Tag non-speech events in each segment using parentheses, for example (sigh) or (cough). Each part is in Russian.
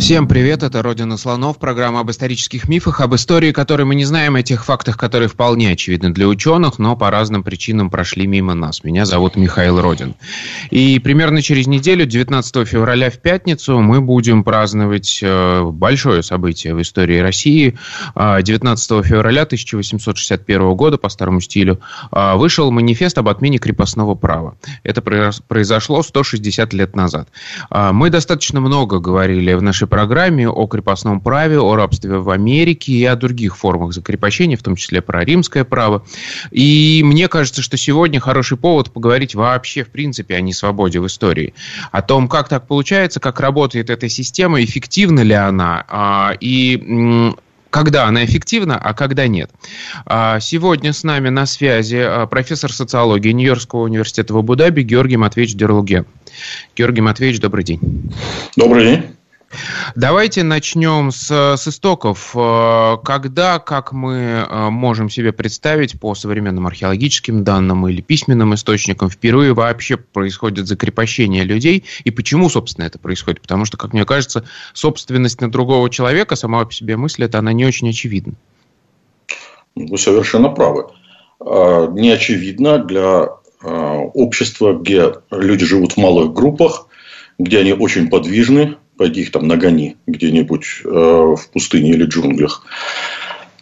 Всем привет, это «Родина слонов», программа об исторических мифах, об истории, которые мы не знаем, о тех фактах, которые вполне очевидны для ученых, но по разным причинам прошли мимо нас. Меня зовут Михаил Родин. И примерно через неделю, 19 февраля в пятницу, мы будем праздновать э, большое событие в истории России. 19 а, февраля 1861 года, по старому стилю, а, вышел манифест об отмене крепостного права. Это произошло 160 лет назад. А, мы достаточно много говорили в нашей программе о крепостном праве, о рабстве в Америке и о других формах закрепощения, в том числе про римское право. И мне кажется, что сегодня хороший повод поговорить вообще, в принципе, о несвободе в истории. О том, как так получается, как работает эта система, эффективна ли она, а, и когда она эффективна, а когда нет. А, сегодня с нами на связи а, профессор социологии Нью-Йоркского университета в Абу-Даби Георгий Матвеевич Дерлуге. Георгий Матвеевич, добрый день. Добрый день. Давайте начнем с, с истоков. Э, когда, как мы э, можем себе представить по современным археологическим данным или письменным источникам, впервые вообще происходит закрепощение людей? И почему, собственно, это происходит? Потому что, как мне кажется, собственность на другого человека, сама по себе мысль, это она не очень очевидна. Вы совершенно правы. А, не очевидно для общества, где люди живут в малых группах, где они очень подвижны, пойди их там нагони где-нибудь э, в пустыне или джунглях.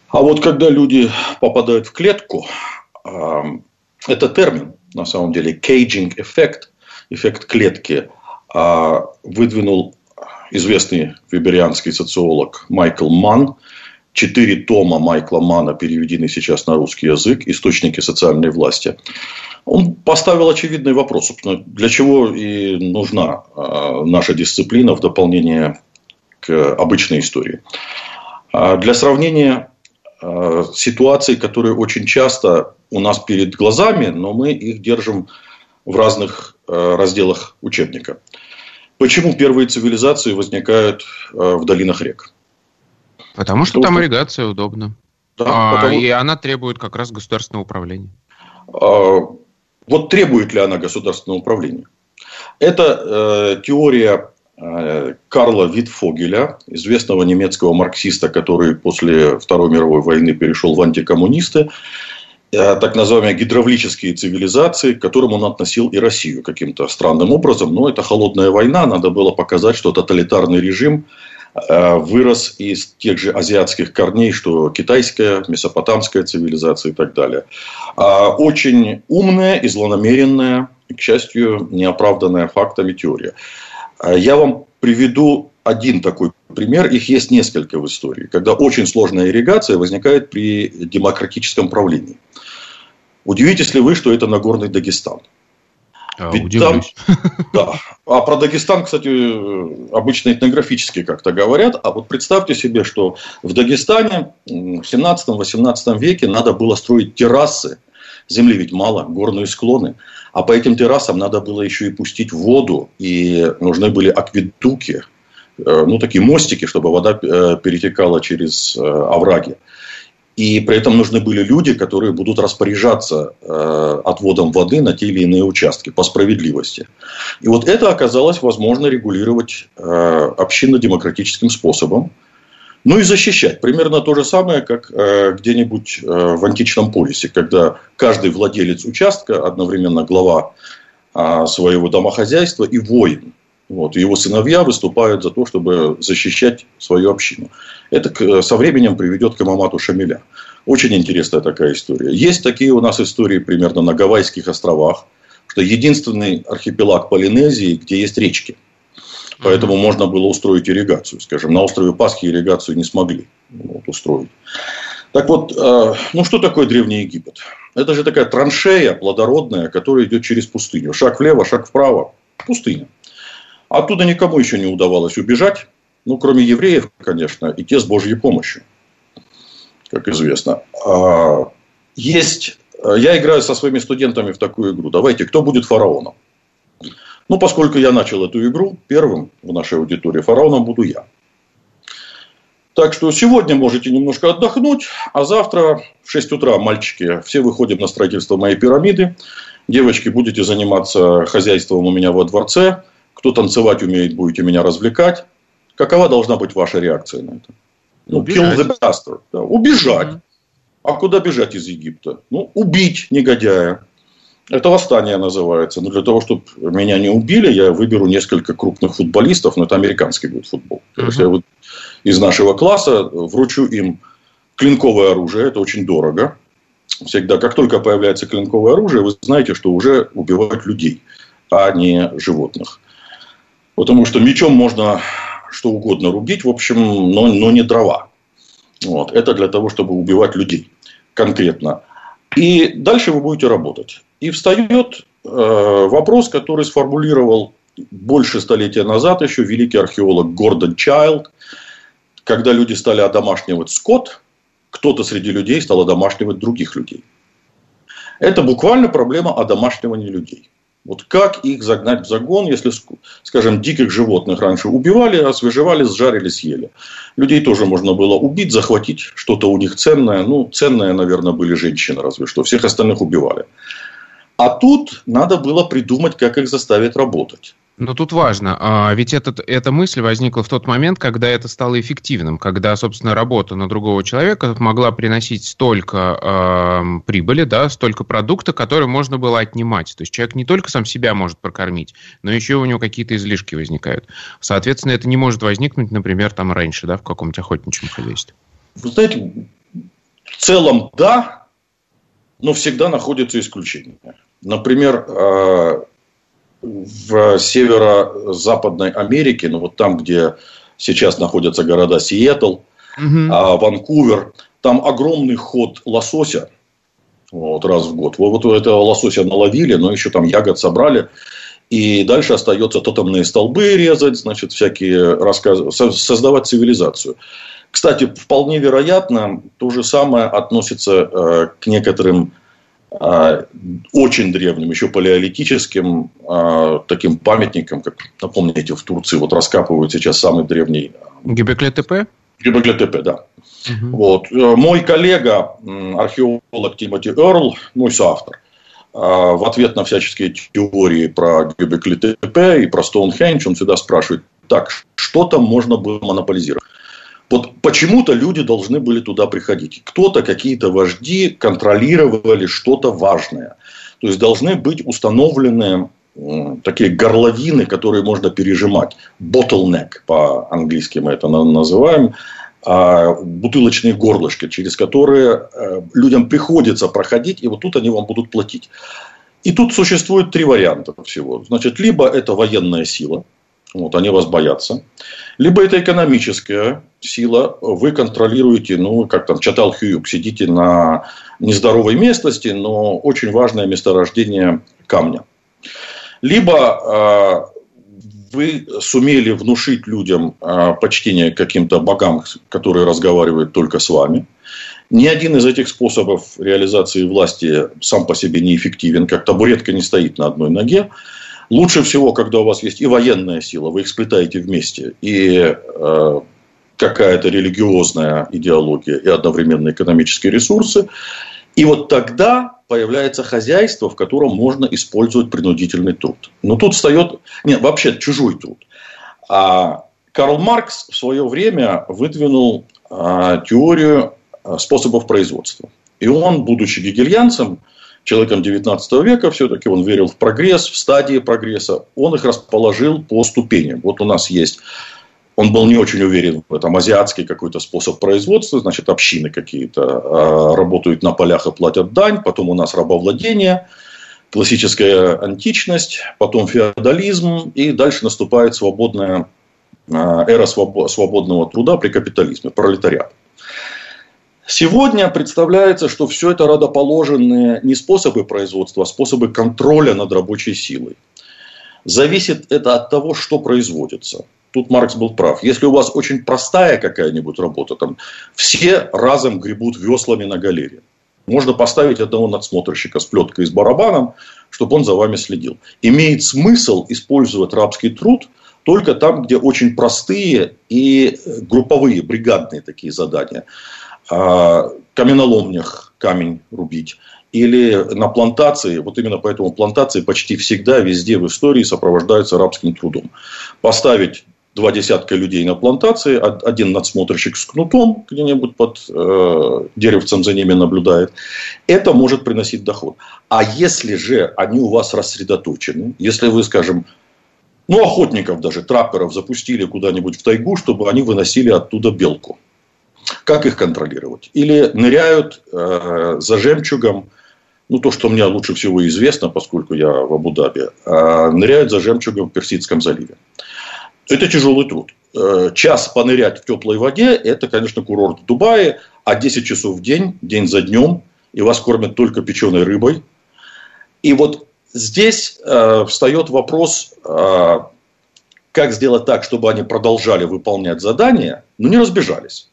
А вот когда люди попадают в клетку, э, это термин, на самом деле, caging эффект, эффект клетки, э, выдвинул известный виберианский социолог Майкл Манн. Четыре тома Майкла Мана переведены сейчас на русский язык «Источники социальной власти». Он поставил очевидный вопрос, для чего и нужна а, наша дисциплина в дополнение к обычной истории. А, для сравнения а, ситуаций, которые очень часто у нас перед глазами, но мы их держим в разных разделах учебника. Почему первые цивилизации возникают в долинах рек? Потому что Потому там ирригация удобна. Да, а, потому... И она требует как раз государственного управления. Вот требует ли она государственного управления? Это э, теория э, Карла Витфогеля, известного немецкого марксиста, который после Второй мировой войны перешел в антикоммунисты. Э, так называемые гидравлические цивилизации, к которым он относил и Россию каким-то странным образом. Но это холодная война, надо было показать, что тоталитарный режим вырос из тех же азиатских корней, что китайская, месопотамская цивилизация и так далее. А очень умная и злонамеренная, к счастью, неоправданная фактами теория. А я вам приведу один такой пример, их есть несколько в истории, когда очень сложная ирригация возникает при демократическом правлении. Удивитесь ли вы, что это Нагорный Дагестан? А, Ведь удивлюсь. Там, (laughs) да. А про Дагестан, кстати, обычно этнографически как-то говорят. А вот представьте себе, что в Дагестане в 17-18 веке надо было строить террасы. Земли ведь мало, горные склоны. А по этим террасам надо было еще и пустить воду. И нужны были акведуки, э, ну, такие мостики, чтобы вода э, перетекала через э, овраги. И при этом нужны были люди, которые будут распоряжаться э, отводом воды на те или иные участки по справедливости. И вот это оказалось возможно регулировать э, общинно-демократическим способом. Ну и защищать. Примерно то же самое, как э, где-нибудь э, в античном полисе, когда каждый владелец участка одновременно глава э, своего домохозяйства и воин. Вот, его сыновья выступают за то, чтобы защищать свою общину. Это со временем приведет к Амамату Шамиля. Очень интересная такая история. Есть такие у нас истории примерно на Гавайских островах, что единственный архипелаг Полинезии, где есть речки. Поэтому mm-hmm. можно было устроить ирригацию. Скажем, на острове Пасхи ирригацию не смогли вот, устроить. Так вот, э, ну что такое Древний Египет? Это же такая траншея плодородная, которая идет через пустыню. Шаг влево, шаг вправо. Пустыня. Оттуда никому еще не удавалось убежать, ну, кроме евреев, конечно, и те с Божьей помощью, как известно. А, есть... Э, я играю со своими студентами в такую игру. Давайте, кто будет фараоном? Ну, поскольку я начал эту игру первым в нашей аудитории, фараоном буду я. Так что сегодня можете немножко отдохнуть, а завтра в 6 утра, мальчики, все выходим на строительство моей пирамиды. Девочки, будете заниматься хозяйством у меня во дворце. Кто танцевать умеет, будете меня развлекать. Какова должна быть ваша реакция на это? Ну, kill the bastard. Да, убежать. Mm-hmm. А куда бежать из Египта? Ну, убить негодяя. Это восстание называется. Но для того, чтобы меня не убили, я выберу несколько крупных футболистов, но это американский будет футбол. Uh-huh. То есть я из нашего класса вручу им клинковое оружие, это очень дорого. Всегда, как только появляется клинковое оружие, вы знаете, что уже убивают людей, а не животных. Потому что мечом можно что угодно рубить, в общем, но, но не дрова. Вот. Это для того, чтобы убивать людей конкретно. И дальше вы будете работать. И встает э, вопрос, который сформулировал больше столетия назад еще великий археолог Гордон Чайлд, когда люди стали одомашнивать скот, кто-то среди людей стал одомашнивать других людей. Это буквально проблема одомашнивания людей. Вот как их загнать в загон, если, скажем, диких животных раньше убивали, освежевали, сжарили, съели. Людей тоже можно было убить, захватить что-то у них ценное. Ну, ценное, наверное, были женщины, разве что. Всех остальных убивали. А тут надо было придумать, как их заставить работать. Но тут важно, а ведь этот, эта мысль возникла в тот момент, когда это стало эффективным, когда, собственно, работа на другого человека могла приносить столько э, прибыли, да, столько продукта, который можно было отнимать. То есть человек не только сам себя может прокормить, но еще у него какие-то излишки возникают. Соответственно, это не может возникнуть, например, там раньше, да, в каком-нибудь охотничьем хозяйстве. Вы знаете, в целом да, но всегда находятся исключения. Например, э, в северо-западной Америке, ну вот там, где сейчас находятся города Сиэтл, угу. а, Ванкувер, там огромный ход лосося вот, раз в год. Вот, вот этого лосося наловили, но еще там ягод собрали. И дальше остается тотемные столбы резать, значит, всякие рассказы, создавать цивилизацию. Кстати, вполне вероятно, то же самое относится э, к некоторым очень древним, еще палеолитическим а, таким памятником, как, напомните, в Турции вот раскапывают сейчас самый древний... Гебекли-ТП? Гебекли-ТП, да. Угу. Вот. Э, мой коллега, археолог Тимоти Эрл, мой соавтор, в ответ на всяческие теории про Гебекли-ТП и про Стоунхендж, он всегда спрашивает, так, что там можно было монополизировать? Вот почему-то люди должны были туда приходить. Кто-то, какие-то вожди контролировали что-то важное. То есть должны быть установлены такие горловины, которые можно пережимать. Bottleneck по-английски мы это называем. А, бутылочные горлышки, через которые э, людям приходится проходить, и вот тут они вам будут платить. И тут существует три варианта всего. Значит, либо это военная сила, вот, они вас боятся. Либо это экономическая сила, вы контролируете, ну, как там Чатал Хьюк, сидите на нездоровой местности, но очень важное месторождение камня. Либо э, вы сумели внушить людям э, почтение к каким-то богам, которые разговаривают только с вами. Ни один из этих способов реализации власти сам по себе не эффективен, как табуретка не стоит на одной ноге. Лучше всего, когда у вас есть и военная сила, вы их сплетаете вместе, и э, какая-то религиозная идеология, и одновременно экономические ресурсы. И вот тогда появляется хозяйство, в котором можно использовать принудительный труд. Но тут встает, нет, вообще чужой труд. А Карл Маркс в свое время выдвинул а, теорию а, способов производства. И он, будучи гегельянцем, человеком 19 века, все-таки он верил в прогресс, в стадии прогресса, он их расположил по ступеням. Вот у нас есть он был не очень уверен в этом. Азиатский какой-то способ производства, значит, общины какие-то э, работают на полях и платят дань, потом у нас рабовладение, классическая античность, потом феодализм, и дальше наступает свободная э, эра свободного труда при капитализме, пролетариат. Сегодня представляется, что все это родоположенные не способы производства, а способы контроля над рабочей силой. Зависит это от того, что производится. Тут Маркс был прав. Если у вас очень простая какая-нибудь работа, там все разом гребут веслами на галере. Можно поставить одного надсмотрщика с плеткой и с барабаном, чтобы он за вами следил. Имеет смысл использовать рабский труд только там, где очень простые и групповые, бригадные такие задания. А, каменоломнях камень рубить. Или на плантации, вот именно поэтому плантации почти всегда везде в истории сопровождаются рабским трудом. Поставить два десятка людей на плантации, один надсмотрщик с кнутом где-нибудь под э, деревцем за ними наблюдает, это может приносить доход. А если же они у вас рассредоточены, если вы, скажем, ну, охотников даже, трапперов запустили куда-нибудь в тайгу, чтобы они выносили оттуда белку. Как их контролировать? Или ныряют э, за жемчугом, ну, то, что мне лучше всего известно, поскольку я в Абу-Даби, э, ныряют за жемчугом в Персидском заливе. Это тяжелый труд. Э, час понырять в теплой воде – это, конечно, курорт в Дубае, а 10 часов в день, день за днем, и вас кормят только печеной рыбой. И вот здесь э, встает вопрос, э, как сделать так, чтобы они продолжали выполнять задания, но не разбежались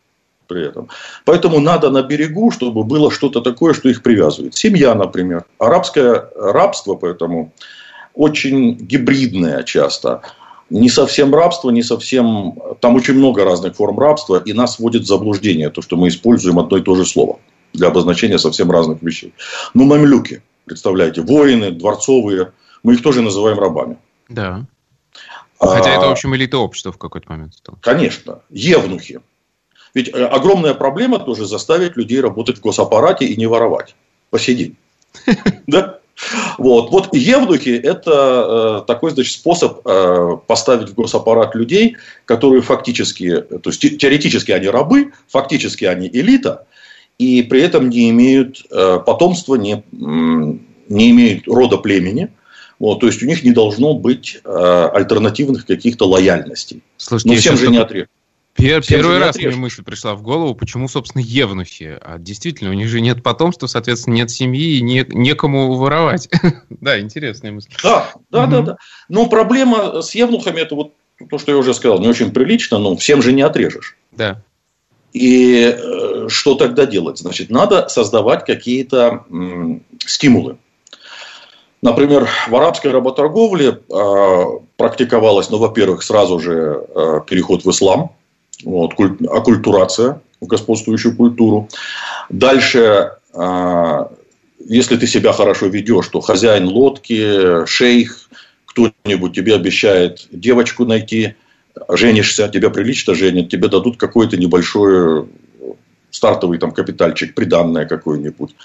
при этом. Поэтому надо на берегу, чтобы было что-то такое, что их привязывает. Семья, например. Арабское рабство, поэтому очень гибридное часто не совсем рабство, не совсем... Там очень много разных форм рабства, и нас вводит в заблуждение то, что мы используем одно и то же слово для обозначения совсем разных вещей. Ну, мамлюки, представляете, воины, дворцовые, мы их тоже называем рабами. Да. Хотя а, это, в общем, элита общества в какой-то момент стала. Конечно. Евнухи. Ведь э, огромная проблема тоже заставить людей работать в госаппарате и не воровать. Посидеть. (laughs) Да? Вот. вот евнухи – это э, такой значит, способ э, поставить в госаппарат людей, которые фактически, то есть теоретически они рабы, фактически они элита, и при этом не имеют э, потомства, не, не имеют рода племени. Вот, то есть у них не должно быть э, альтернативных каких-то лояльностей. Слушайте, Но всем же не отрежут. Пер, первый раз мне мысль пришла в голову, почему, собственно, евнухи. А действительно, у них же нет потомства, соответственно, нет семьи и не, некому воровать. (laughs) да, интересная мысль. Да, да, да, да. Но проблема с евнухами, это вот то, что я уже сказал, не очень прилично, но всем же не отрежешь. Да. И э, что тогда делать? Значит, надо создавать какие-то м, стимулы. Например, в арабской работорговле э, практиковалось, ну, во-первых, сразу же э, переход в ислам – вот, оккультурация в господствующую культуру. Дальше, а, если ты себя хорошо ведешь, то хозяин лодки, шейх, кто-нибудь тебе обещает девочку найти, женишься, тебя прилично женят, тебе дадут какой-то небольшой стартовый там капитальчик, приданное какое-нибудь.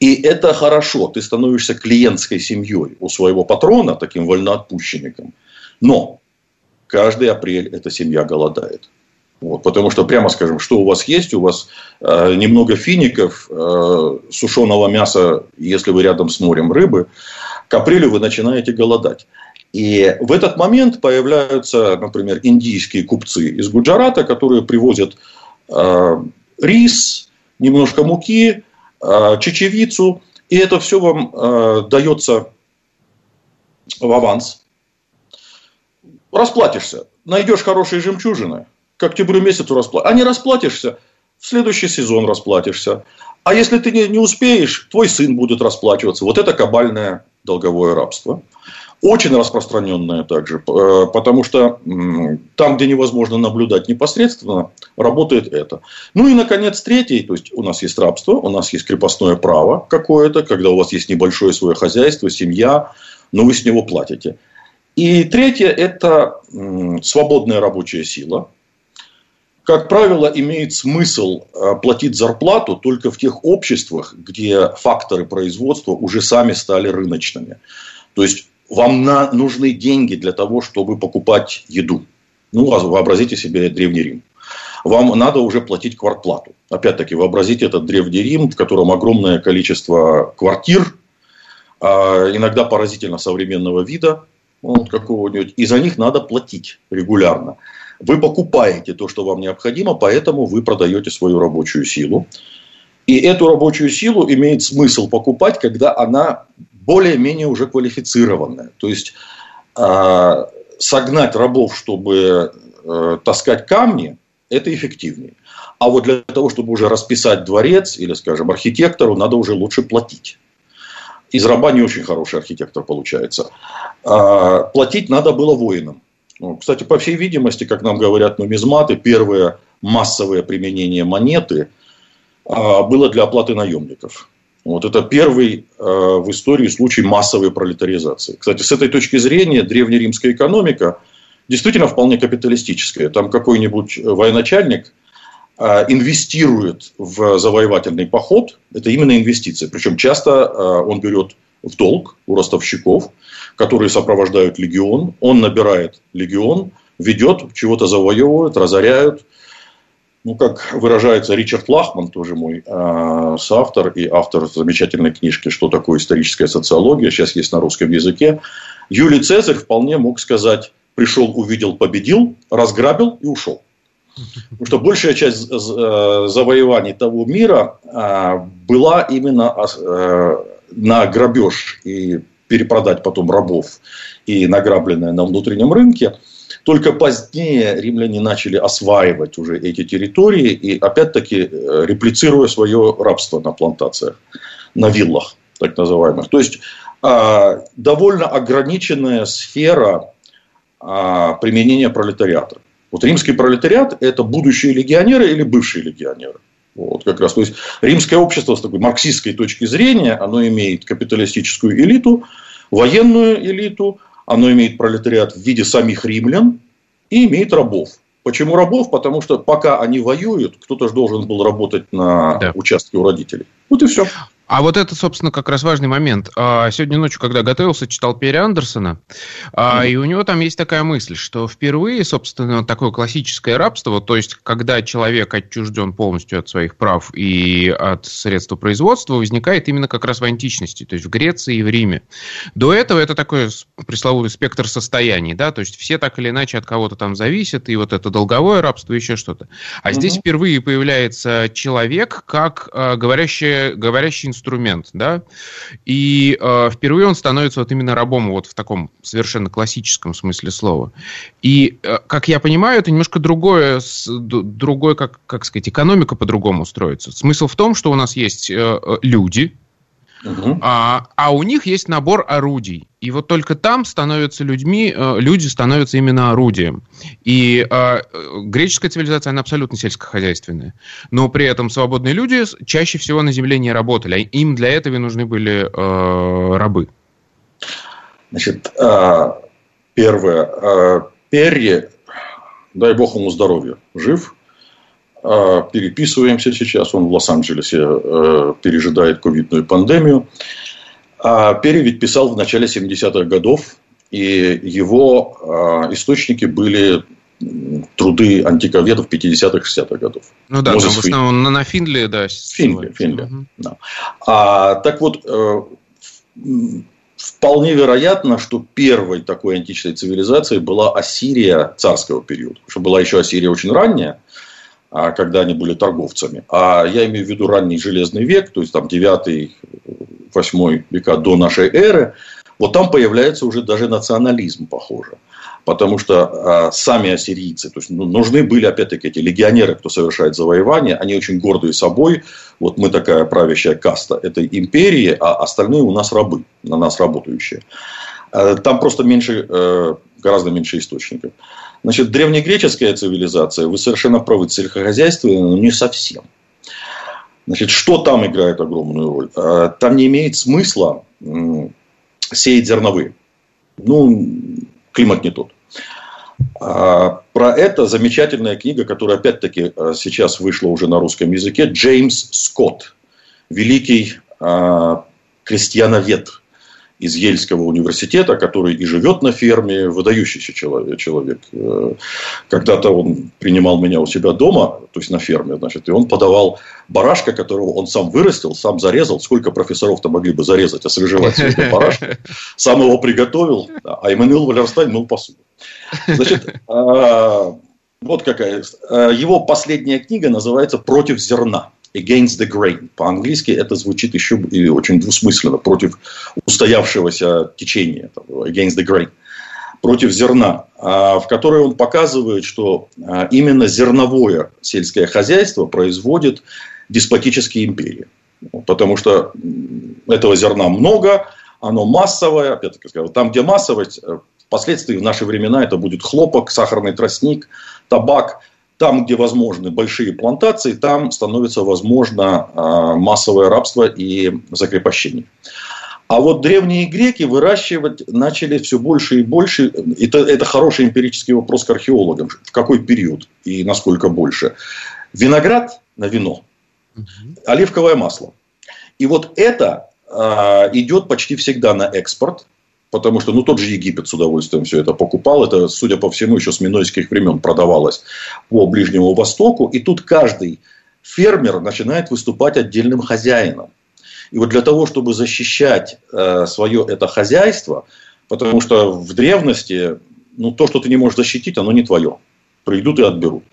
И это хорошо, ты становишься клиентской семьей у своего патрона, таким вольноотпущенником. Но каждый апрель эта семья голодает. Вот, потому что, прямо скажем, что у вас есть? У вас э, немного фиников, э, сушеного мяса, если вы рядом с морем, рыбы. К апрелю вы начинаете голодать. И в этот момент появляются, например, индийские купцы из Гуджарата, которые привозят э, рис, немножко муки, э, чечевицу. И это все вам э, дается в аванс. Расплатишься. Найдешь хорошие жемчужины – к октябрю месяцу расплатишься. А не расплатишься, в следующий сезон расплатишься. А если ты не, не успеешь, твой сын будет расплачиваться. Вот это кабальное долговое рабство. Очень распространенное также, э, потому что там, где невозможно наблюдать непосредственно, работает это. Ну и, наконец, третий, то есть у нас есть рабство, у нас есть крепостное право какое-то, когда у вас есть небольшое свое хозяйство, семья, но вы с него платите. И третье – это свободная рабочая сила, как правило, имеет смысл э, платить зарплату только в тех обществах, где факторы производства уже сами стали рыночными. То есть вам на, нужны деньги для того, чтобы покупать еду. Ну, вообразите себе Древний Рим. Вам надо уже платить квартплату. Опять-таки, вообразите этот Древний Рим, в котором огромное количество квартир, а иногда поразительно современного вида, вот какого-нибудь, и за них надо платить регулярно. Вы покупаете то, что вам необходимо, поэтому вы продаете свою рабочую силу. И эту рабочую силу имеет смысл покупать, когда она более-менее уже квалифицированная. То есть э, согнать рабов, чтобы э, таскать камни, это эффективнее. А вот для того, чтобы уже расписать дворец или, скажем, архитектору, надо уже лучше платить. Из раба не очень хороший архитектор получается. А, платить надо было воинам. Ну, кстати, по всей видимости, как нам говорят нумизматы, первое массовое применение монеты а, было для оплаты наемников. Вот это первый э, в истории случай массовой пролетаризации. Кстати, с этой точки зрения древнеримская экономика действительно вполне капиталистическая. Там какой-нибудь военачальник э, инвестирует в завоевательный поход. Это именно инвестиция. Причем часто э, он берет в долг у ростовщиков, которые сопровождают легион. Он набирает легион, ведет, чего-то завоевывают, разоряют – ну, как выражается Ричард Лахман, тоже мой э, соавтор и автор замечательной книжки «Что такое историческая социология», сейчас есть на русском языке, Юлий Цезарь вполне мог сказать, пришел, увидел, победил, разграбил и ушел. Потому что большая часть э, завоеваний того мира э, была именно э, на грабеж и перепродать потом рабов и награбленное на внутреннем рынке – только позднее римляне начали осваивать уже эти территории и опять-таки э, реплицируя свое рабство на плантациях, на виллах так называемых. То есть а, довольно ограниченная сфера а, применения пролетариата. Вот римский пролетариат – это будущие легионеры или бывшие легионеры. Вот, как раз. То есть, римское общество с такой марксистской точки зрения, оно имеет капиталистическую элиту, военную элиту, оно имеет пролетариат в виде самих римлян и имеет рабов. Почему рабов? Потому что пока они воюют, кто-то же должен был работать на да. участке у родителей. Вот и все. А вот это, собственно, как раз важный момент. А, сегодня ночью, когда готовился, читал Перри Андерсона, mm-hmm. и у него там есть такая мысль, что впервые, собственно, такое классическое рабство, то есть, когда человек отчужден полностью от своих прав и от средства производства, возникает именно как раз в античности, то есть в Греции и в Риме. До этого это такой пресловутый спектр состояний, да, то есть все так или иначе от кого-то там зависят, и вот это долговое рабство, еще что-то. А mm-hmm. здесь впервые появляется человек как э, говорящий, говорящий инструмент, да, и э, впервые он становится вот именно рабом вот в таком совершенно классическом смысле слова. И, э, как я понимаю, это немножко другое, другое как, как сказать, экономика по-другому строится. Смысл в том, что у нас есть э, э люди, Угу. А, а у них есть набор орудий. И вот только там становятся людьми, э, люди становятся именно орудием. И э, греческая цивилизация, она абсолютно сельскохозяйственная. Но при этом свободные люди чаще всего на земле не работали. А им для этого нужны были э, рабы. Значит, э, первое. Э, Перри, дай бог ему здоровья, жив. А, переписываемся сейчас. Он в Лос-Анджелесе э, пережидает ковидную пандемию. А Перри ведь писал в начале 70-х годов, и его а, источники были труды антиковедов 50-х, 60-х годов. Ну да, там в основном на, на Финле, да. Финле, Финле, угу. да. А, так вот, э, вполне вероятно, что первой такой античной цивилизацией была Ассирия царского периода. Потому что была еще Ассирия очень ранняя, когда они были торговцами. А я имею в виду ранний железный век, то есть там 9-8 века до нашей эры, вот там появляется уже даже национализм, похоже. Потому что а, сами ассирийцы, то есть ну, нужны были опять-таки эти легионеры, кто совершает завоевание, они очень гордые собой. Вот мы такая правящая каста этой империи, а остальные у нас рабы, на нас работающие. А, там просто меньше, э, гораздо меньше источников. Значит, древнегреческая цивилизация, вы совершенно правы, сельскохозяйственная, но не совсем. Значит, что там играет огромную роль? А, там не имеет смысла сеять зерновые. Ну, климат не тот. А, про это замечательная книга, которая опять-таки а, сейчас вышла уже на русском языке, Джеймс Скотт, великий крестьяновед, из Ельского университета, который и живет на ферме, выдающийся человек. Э, когда-то он принимал меня у себя дома, то есть на ферме, значит, и он подавал барашка, которого он сам вырастил, сам зарезал. Сколько профессоров-то могли бы зарезать, освежевать себе (laughs) барашка. Сам его приготовил, а Эммануил Валерстайн мыл посуду. Значит, а, вот какая. Э, его последняя книга называется «Против зерна» against the grain. По-английски это звучит еще и очень двусмысленно, против устоявшегося течения, against the grain. против зерна, а, в которой он показывает, что а, именно зерновое сельское хозяйство производит деспотические империи. Потому что этого зерна много, оно массовое, опять-таки сказал, там, где массовость, э, впоследствии в наши времена это будет хлопок, сахарный тростник, табак. Там, где возможны большие плантации, там становится возможно а, массовое рабство и закрепощение. А вот древние греки выращивать начали все больше и больше. Это, это хороший эмпирический вопрос к археологам. В какой период и насколько больше? Виноград на вино, оливковое масло. И вот это э, идет почти всегда на экспорт. Потому что, ну, тот же Египет с удовольствием все это покупал. Это, судя по всему, еще с минойских времен продавалось по Ближнему Востоку. И тут каждый фермер начинает выступать отдельным хозяином. И вот для того, чтобы защищать э, свое это хозяйство, потому что в древности, ну, то, что ты не можешь защитить, оно не твое. Придут и отберут.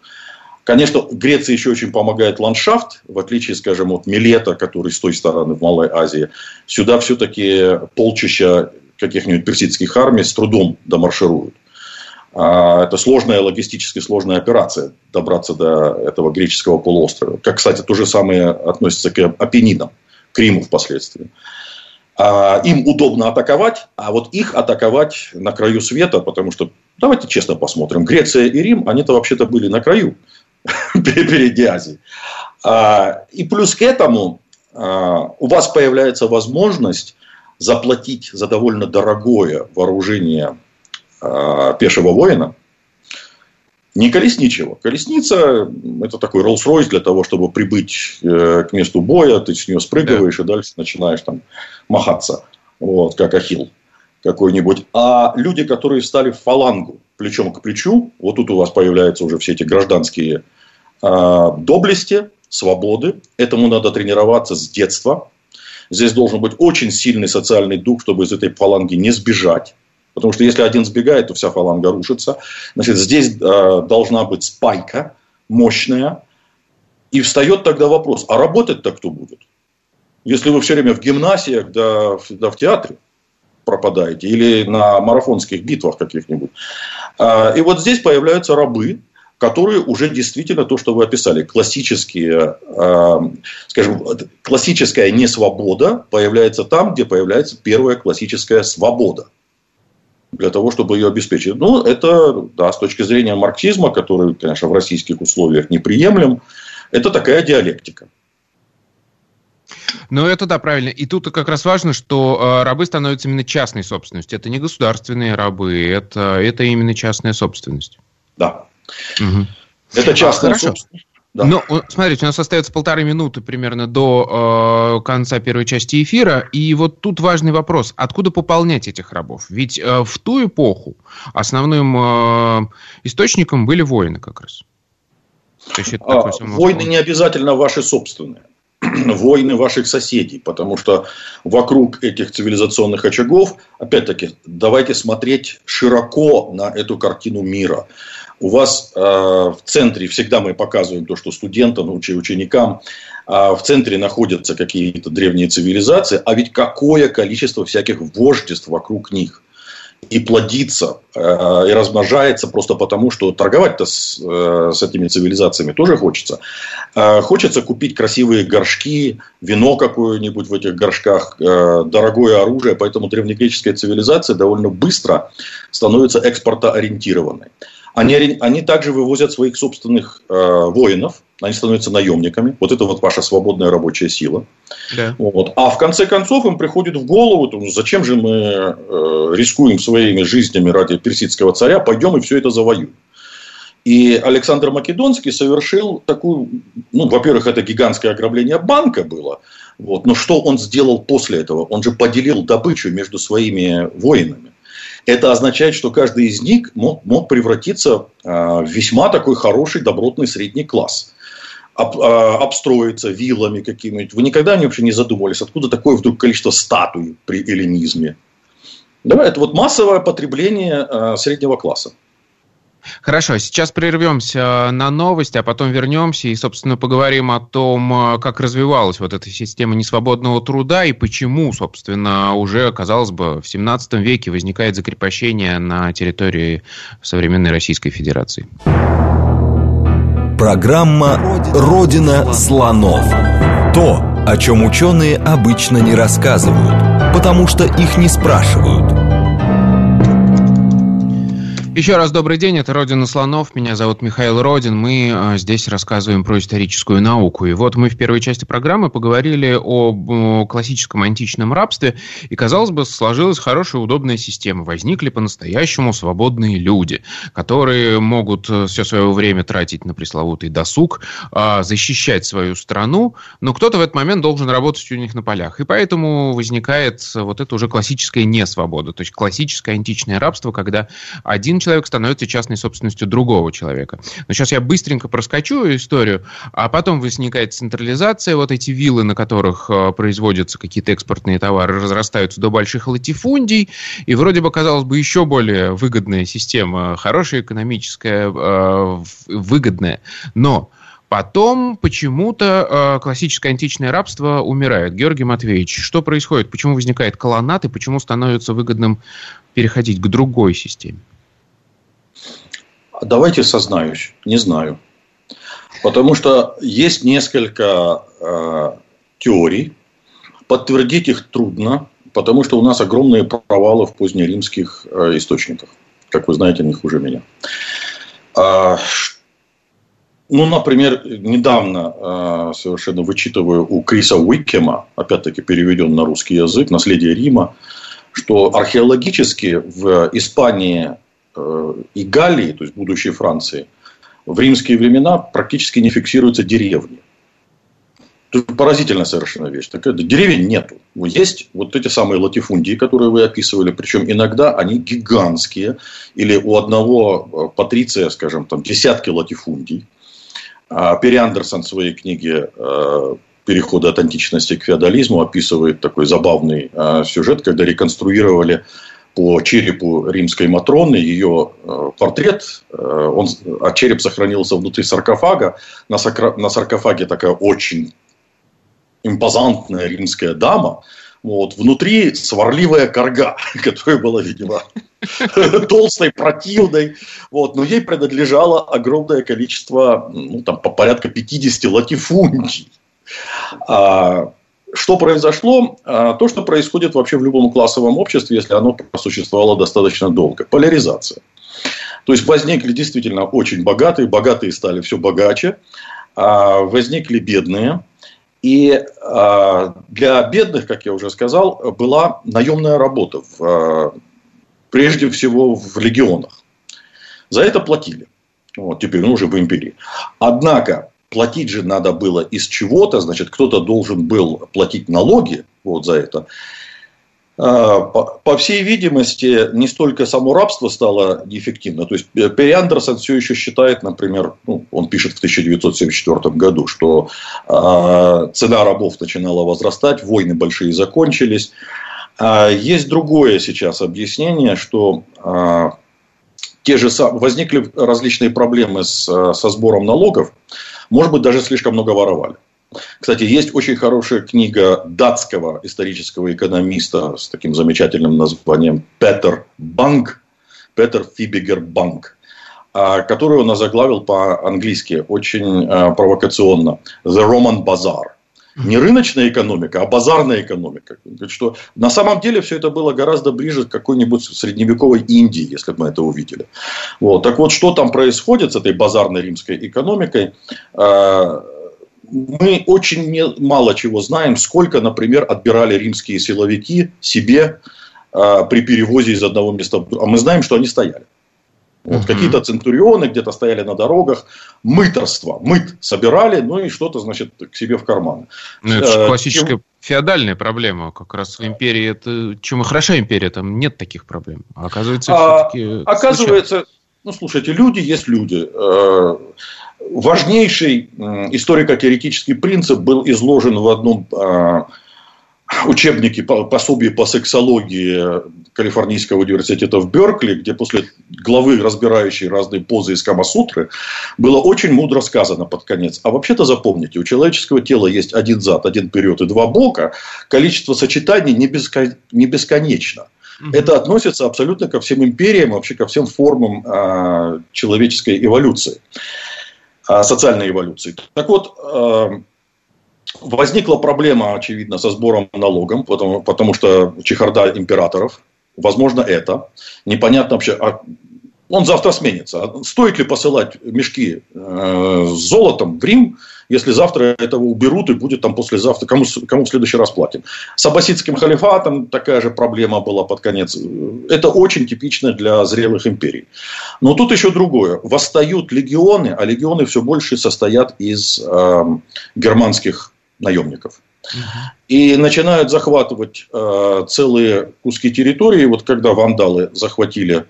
Конечно, Греции еще очень помогает ландшафт, в отличие, скажем, от Милета, который с той стороны в Малой Азии. Сюда все-таки полчища каких-нибудь персидских армий с трудом домаршируют. А, это сложная, логистически сложная операция добраться до этого греческого полуострова. Как, кстати, то же самое относится к Апеннинам. Криму впоследствии. А им удобно атаковать, а вот их атаковать на краю света, потому что, давайте честно посмотрим, Греция и Рим, они-то вообще-то были на краю (laughs) впереди Азии. А, и плюс к этому у вас появляется возможность заплатить за довольно дорогое вооружение а, пешего воина – не колесничего. Колесница – это такой Rolls-Royce для того, чтобы прибыть э, к месту боя. Ты с нее спрыгиваешь да. и дальше начинаешь там махаться, вот, как ахилл какой-нибудь. А люди, которые встали в фалангу плечом к плечу, вот тут у вас появляются уже все эти гражданские э, доблести, свободы. Этому надо тренироваться с детства. Здесь должен быть очень сильный социальный дух, чтобы из этой фаланги не сбежать. Потому что если один сбегает, то вся фаланга рушится. Значит, здесь э, должна быть спайка мощная. И встает тогда вопрос, а работать-то кто будет? Если вы все время в гимнасиях, да, да в театре пропадаете, или на марафонских битвах каких-нибудь. А, и вот здесь появляются рабы, которые уже действительно то, что вы описали, классические, э, скажем, классическая несвобода появляется там, где появляется первая классическая свобода для того, чтобы ее обеспечить. Ну, это, да, с точки зрения марксизма, который, конечно, в российских условиях неприемлем, это такая диалектика. Ну, это да, правильно. И тут как раз важно, что э, рабы становятся именно частной собственностью. Это не государственные рабы, это, это именно частная собственность. Да. Угу. Это частная а, собственность. Да. Ну, смотрите, у нас остается полторы минуты примерно до э, конца первой части эфира, и вот тут важный вопрос: откуда пополнять этих рабов? Ведь э, в ту эпоху основным э, источником были воины как раз. А, войны не обязательно ваши собственные (clears throat) войны ваших соседей, потому что вокруг этих цивилизационных очагов, опять-таки, давайте смотреть широко на эту картину мира у вас э, в центре, всегда мы показываем то, что студентам, ученикам, э, в центре находятся какие-то древние цивилизации, а ведь какое количество всяких вождеств вокруг них и плодится, э, и размножается просто потому, что торговать-то с, э, с этими цивилизациями тоже хочется. Э, хочется купить красивые горшки, вино какое-нибудь в этих горшках, э, дорогое оружие, поэтому древнегреческая цивилизация довольно быстро становится экспортоориентированной. Они, они также вывозят своих собственных э, воинов, они становятся наемниками. Вот это вот ваша свободная рабочая сила. Да. Вот. А в конце концов им приходит в голову, ну, зачем же мы э, рискуем своими жизнями ради персидского царя, пойдем и все это завоюем. И Александр Македонский совершил такую, ну, во-первых, это гигантское ограбление банка было, вот, но что он сделал после этого? Он же поделил добычу между своими воинами. Это означает, что каждый из них мог, мог превратиться а, в весьма такой хороший, добротный средний класс об, а, обстроиться виллами какими-нибудь. Вы никогда вообще не задумывались, откуда такое вдруг количество статуй при эллинизме? Да, это вот массовое потребление э, среднего класса. Хорошо, сейчас прервемся на новость, а потом вернемся и, собственно, поговорим о том, как развивалась вот эта система несвободного труда и почему, собственно, уже, казалось бы, в 17 веке возникает закрепощение на территории современной Российской Федерации. Программа «Родина слонов». То, о чем ученые обычно не рассказывают, потому что их не спрашивают – еще раз добрый день, это «Родина слонов», меня зовут Михаил Родин, мы а, здесь рассказываем про историческую науку. И вот мы в первой части программы поговорили о классическом античном рабстве, и, казалось бы, сложилась хорошая удобная система. Возникли по-настоящему свободные люди, которые могут э, все свое время тратить на пресловутый досуг, а, защищать свою страну, но кто-то в этот момент должен работать у них на полях. И поэтому возникает вот это уже классическая несвобода, то есть классическое античное рабство, когда один человек становится частной собственностью другого человека. Но сейчас я быстренько проскочу историю, а потом возникает централизация, вот эти виллы, на которых э, производятся какие-то экспортные товары, разрастаются до больших латифундий, и вроде бы, казалось бы, еще более выгодная система, хорошая экономическая, э, выгодная, но Потом почему-то э, классическое античное рабство умирает. Георгий Матвеевич, что происходит? Почему возникает колоннад и почему становится выгодным переходить к другой системе? Давайте сознаюсь, не знаю. Потому что есть несколько э, теорий, подтвердить их трудно, потому что у нас огромные провалы в позднеримских э, источниках. Как вы знаете, не хуже меня. А, ну, например, недавно э, совершенно вычитываю у Криса Уиккема, опять-таки переведен на русский язык, «Наследие Рима», что археологически в Испании и Галлии, то есть будущей Франции, в римские времена практически не фиксируются деревни. Это поразительная совершенно вещь. Так, деревень нету. Есть вот эти самые латифундии, которые вы описывали. Причем иногда они гигантские. Или у одного э, патриция, скажем, там десятки латифундий. А Перри Андерсон в своей книге э, «Переходы от античности к феодализму» описывает такой забавный сюжет, когда реконструировали по черепу римской Матроны, ее э, портрет, э, он, а череп сохранился внутри саркофага. На, сакра, на саркофаге такая очень импозантная римская дама. Вот, внутри сварливая корга, (laughs) которая была, видимо, (laughs) толстой, противной. Вот, но ей принадлежало огромное количество, ну, там, по порядка 50 латифундий. А, что произошло? А, то, что происходит вообще в любом классовом обществе, если оно существовало достаточно долго. Поляризация. То есть, возникли действительно очень богатые, богатые стали все богаче, а, возникли бедные. И а, для бедных, как я уже сказал, была наемная работа, в, прежде всего в легионах. За это платили. Вот, теперь ну, уже в империи. Однако платить же надо было из чего-то, значит, кто-то должен был платить налоги вот за это. А, по всей видимости, не столько само рабство стало неэффективно. То есть, Перри Андерсон все еще считает, например, ну, он пишет в 1974 году, что э, цена рабов начинала возрастать, войны большие закончились. А есть другое сейчас объяснение, что э, те же возникли различные проблемы с, со сбором налогов. Может быть, даже слишком много воровали. Кстати, есть очень хорошая книга датского исторического экономиста с таким замечательным названием Петер Банк, Петер Фибигер Банк, а, которую он озаглавил по-английски очень а, провокационно «The Roman Bazaar». Не рыночная экономика, а базарная экономика. Что на самом деле все это было гораздо ближе к какой-нибудь средневековой Индии, если бы мы это увидели. Вот. Так вот, что там происходит с этой базарной римской экономикой? А, мы очень мало чего знаем, сколько, например, отбирали римские силовики себе а, при перевозе из одного места. А мы знаем, что они стояли. Вот угу. Какие-то центурионы где-то стояли на дорогах, мыторство, мыт собирали, ну и что-то, значит, к себе в карман. Ну, это же э, классическая Чем... феодальная проблема. Как раз в империи, это, чем и хороша империя, там нет таких проблем. А оказывается, а, все-таки... Оказывается, ну, слушайте, люди есть люди. Э, важнейший историко-теоретический принцип был изложен в одном э, учебники, пособия по сексологии Калифорнийского университета в Беркли, где после главы, разбирающей разные позы из Камасутры, было очень мудро сказано под конец. А вообще-то запомните, у человеческого тела есть один зад, один вперед и два бока. Количество сочетаний не, бескон... не бесконечно. Это относится абсолютно ко всем империям, вообще ко всем формам а, человеческой эволюции, а, социальной эволюции. Так вот, а, возникла проблема, очевидно, со сбором налогом, потому, потому что чехарда императоров, возможно, это. Непонятно вообще, а он завтра сменится. Стоит ли посылать мешки э, с золотом в Рим, если завтра этого уберут и будет там послезавтра, кому, кому в следующий раз платим. С аббасидским халифатом такая же проблема была под конец. Это очень типично для зрелых империй. Но тут еще другое. Восстают легионы, а легионы все больше состоят из э, германских наемников. И начинают захватывать э, целые куски территории. Вот когда вандалы захватили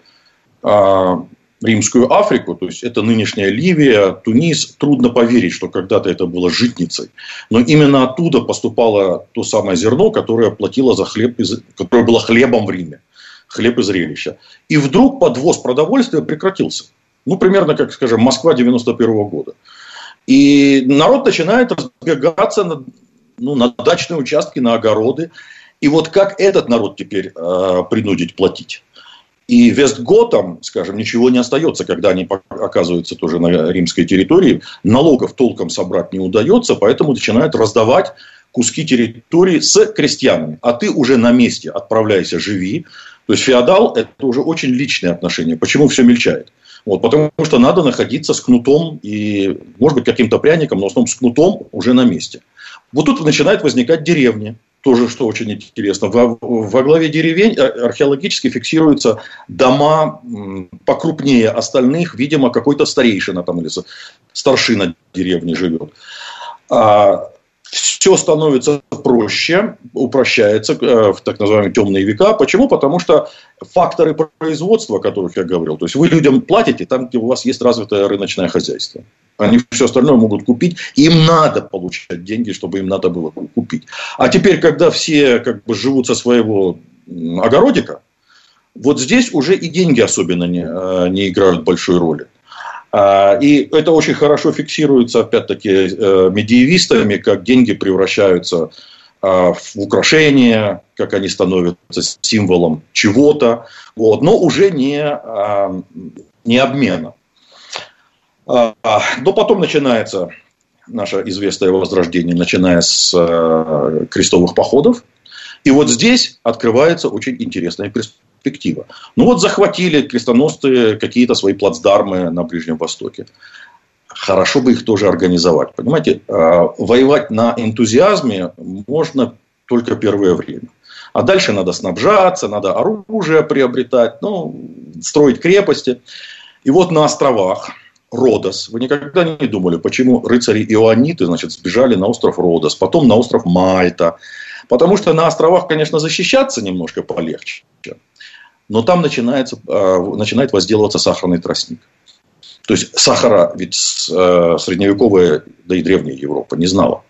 э, римскую Африку, то есть это нынешняя Ливия, Тунис, трудно поверить, что когда-то это было житницей. Но именно оттуда поступало то самое зерно, которое платило за хлеб, из, которое было хлебом в Риме. Хлеб и зрелище. И вдруг подвоз продовольствия прекратился. Ну, примерно, как, скажем, Москва 91 -го года. И народ начинает разбегаться на, ну, на дачные участки, на огороды. И вот как этот народ теперь э, принудить платить? И Вестготам, скажем, ничего не остается, когда они оказываются тоже на римской территории. Налогов толком собрать не удается, поэтому начинают раздавать куски территории с крестьянами. А ты уже на месте отправляйся, живи. То есть феодал – это уже очень личное отношение. Почему все мельчает? Вот, потому что надо находиться с кнутом и, может быть, каким-то пряником, но в основном с кнутом уже на месте. Вот тут начинает возникать деревня. Тоже, что очень интересно. Во, во главе деревень а, археологически фиксируются дома покрупнее остальных. Видимо, какой-то старейшина там или старшина деревни живет. А все становится проще, упрощается э, в так называемые темные века. Почему? Потому что факторы производства, о которых я говорил, то есть вы людям платите там, где у вас есть развитое рыночное хозяйство. Они все остальное могут купить. Им надо получать деньги, чтобы им надо было купить. А теперь, когда все как бы живут со своего огородика, вот здесь уже и деньги особенно не, э, не играют большой роли. А, и это очень хорошо фиксируется, опять-таки, э, медиевистами, как деньги превращаются а, в украшения, как они становятся символом чего-то, вот, но уже не, а, не обмена. Но потом начинается наше известное возрождение, начиная с э, крестовых походов. И вот здесь открывается очень интересная перспектива перспектива. Ну вот захватили крестоносцы какие-то свои плацдармы на Ближнем Востоке. Хорошо бы их тоже организовать. Понимаете, а, воевать на энтузиазме можно только первое время. А дальше надо снабжаться, надо оружие приобретать, ну, строить крепости. И вот на островах Родос. Вы никогда не думали, почему рыцари Иоанниты значит, сбежали на остров Родос, потом на остров Мальта. Потому что на островах, конечно, защищаться немножко полегче но там начинается, а, начинает возделываться сахарный тростник. То есть сахара ведь э, средневековая, да и древняя Европа не знала.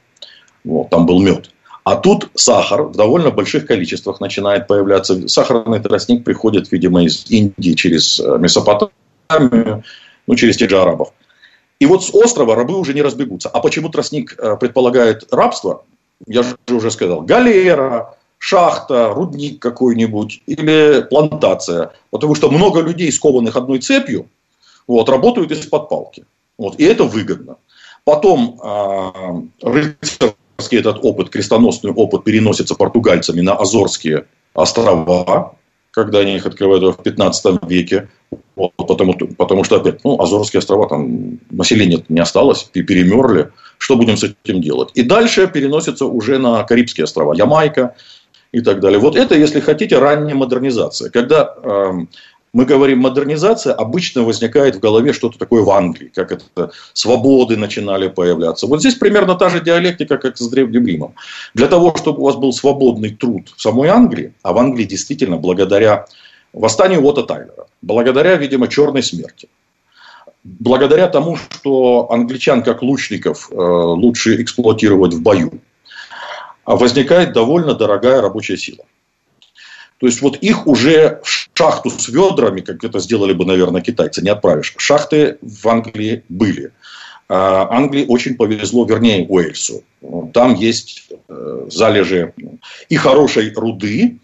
Вот, там был мед. А тут сахар в довольно больших количествах начинает появляться. Сахарный тростник приходит, видимо, из Индии через э, Месопотамию, ну, через тех же арабов. И вот с острова рабы уже не разбегутся. А почему тростник э, предполагает рабство? Я же уже сказал. Галера, шахта, рудник какой-нибудь или плантация. Потому что много людей, скованных одной цепью, вот, работают из-под палки. Вот, и это выгодно. Потом э, рыцарский этот опыт, крестоносный опыт переносится португальцами на Азорские острова, когда они их открывают в 15 веке. Вот, потому, потому что, опять, ну, Азорские острова, там населения не осталось, перемерли. Что будем с этим делать? И дальше переносится уже на Карибские острова. Ямайка, и так далее. Вот это, если хотите, ранняя модернизация. Когда э, мы говорим модернизация, обычно возникает в голове что-то такое в Англии, как это свободы начинали появляться. Вот здесь примерно та же диалектика, как с Древним Римом. Для того, чтобы у вас был свободный труд в самой Англии, а в Англии действительно благодаря восстанию Уотта Тайлера, благодаря, видимо, черной смерти, благодаря тому, что англичан как лучников э, лучше эксплуатировать в бою, а возникает довольно дорогая рабочая сила. То есть вот их уже в шахту с ведрами, как это сделали бы, наверное, китайцы, не отправишь. Шахты в Англии были. А Англии очень повезло, вернее, Уэльсу. Там есть э, залежи и хорошей руды,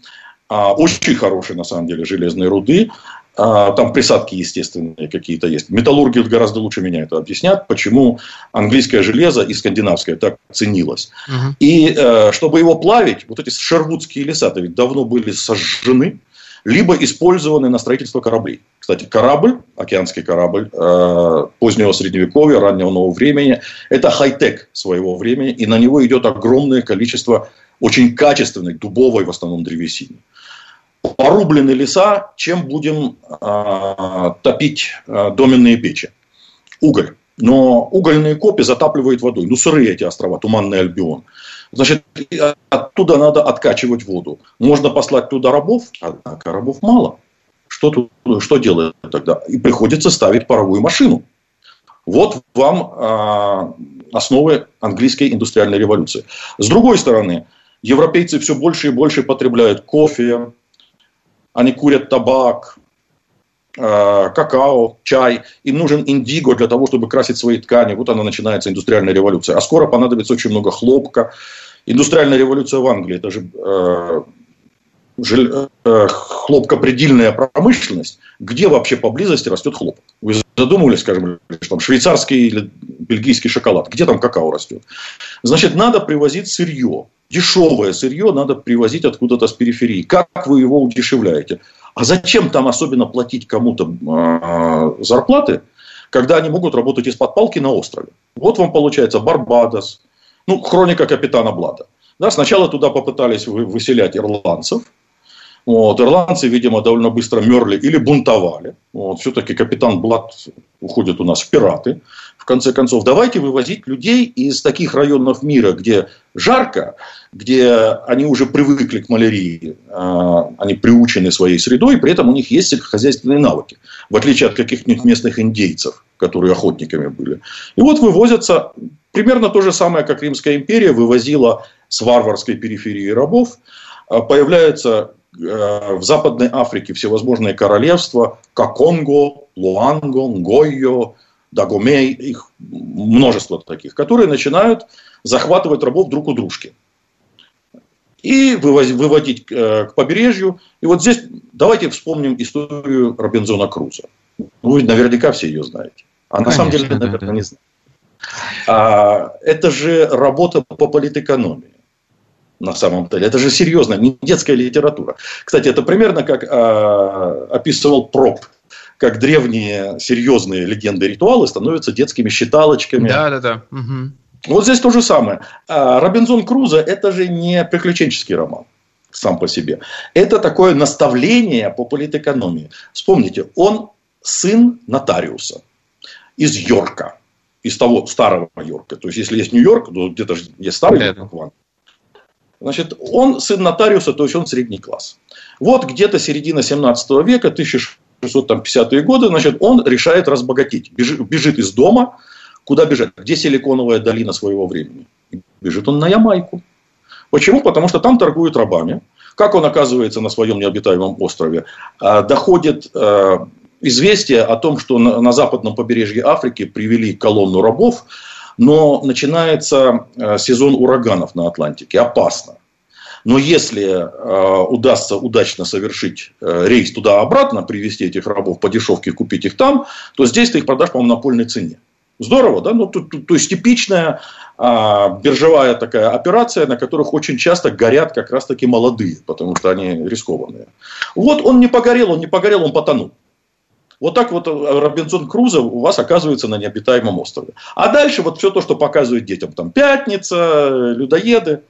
а, очень хорошей, на самом деле, железной руды, там присадки естественные какие-то есть. Металлурги гораздо лучше меня это объяснят, почему английское железо и скандинавское так ценилось. Угу. И э, чтобы его плавить, вот эти шервудские леса-то ведь давно были сожжены, либо использованы на строительство кораблей. Кстати, корабль, океанский корабль э, позднего средневековья, раннего нового времени, это хай-тек своего времени, и на него идет огромное количество очень качественной, дубовой в основном древесины порублены леса, чем будем э, топить э, доменные печи? Уголь. Но угольные копи затапливают водой. Ну, сырые эти острова, Туманный Альбион. Значит, оттуда надо откачивать воду. Можно послать туда рабов, однако рабов мало. Что, тут, что делать тогда? И приходится ставить паровую машину. Вот вам э, основы английской индустриальной революции. С другой стороны, европейцы все больше и больше потребляют кофе, они курят табак, э, какао, чай. Им нужен индиго для того, чтобы красить свои ткани. Вот она начинается, индустриальная революция. А скоро понадобится очень много хлопка. Индустриальная революция в Англии, это же э, э, хлопкопредельная промышленность, где вообще поблизости растет хлопок? Задумывались, скажем, что там швейцарский или бельгийский шоколад, где там какао растет? Значит, надо привозить сырье дешевое сырье надо привозить откуда-то с периферии. Как вы его удешевляете? А зачем там особенно платить кому-то э, зарплаты, когда они могут работать из-под палки на острове? Вот вам получается Барбадос, ну, хроника капитана Блада. Да, сначала туда попытались выселять ирландцев. Вот, ирландцы, видимо, довольно быстро мерли или бунтовали. Вот, все-таки капитан Блад уходит у нас в пираты в конце концов, давайте вывозить людей из таких районов мира, где жарко, где они уже привыкли к малярии, а, они приучены своей средой, при этом у них есть сельскохозяйственные навыки, в отличие от каких-нибудь местных индейцев, которые охотниками были. И вот вывозятся примерно то же самое, как Римская империя вывозила с варварской периферии рабов, а, появляются а, в Западной Африке всевозможные королевства, как Конго, Луанго, Нгойо, Дагомей, их множество таких, которые начинают захватывать рабов друг у дружки. И выводить э, к побережью. И вот здесь давайте вспомним историю Робинзона Круза. Вы наверняка все ее знаете. А Конечно, на самом деле, наверное, да, да. не знаете. А, это же работа по политэкономии на самом деле. Это же серьезно, не детская литература. Кстати, это примерно как а, описывал Проб как древние серьезные легенды и ритуалы становятся детскими считалочками. Да, да, да. Угу. Вот здесь то же самое. А Робинзон Крузо – это же не приключенческий роман сам по себе. Это такое наставление по политэкономии. Вспомните, он сын нотариуса из Йорка, из того старого Йорка. То есть, если есть Нью-Йорк, то где-то есть старый Йорк. Значит, он сын нотариуса, то есть он средний класс. Вот где-то середина 17 века, 1600 650-е годы, значит, он решает разбогатеть. Бежит, бежит из дома. Куда бежать? Где силиконовая долина своего времени? Бежит он на Ямайку. Почему? Потому что там торгуют рабами. Как он оказывается на своем необитаемом острове? А, доходит а, известие о том, что на западном побережье Африки привели колонну рабов, но начинается а, сезон ураганов на Атлантике. Опасно. Но если э, удастся удачно совершить э, рейс туда-обратно, привезти этих рабов по дешевке, купить их там, то здесь ты их продашь по монопольной цене. Здорово, да? Ну, то, то, то есть типичная а, биржевая такая операция, на которых очень часто горят как раз-таки молодые, потому что они рискованные. Вот он не погорел, он не погорел, он потонул. Вот так вот Робинзон Крузо у вас оказывается на необитаемом острове. А дальше вот все то, что показывают детям, там пятница, людоеды.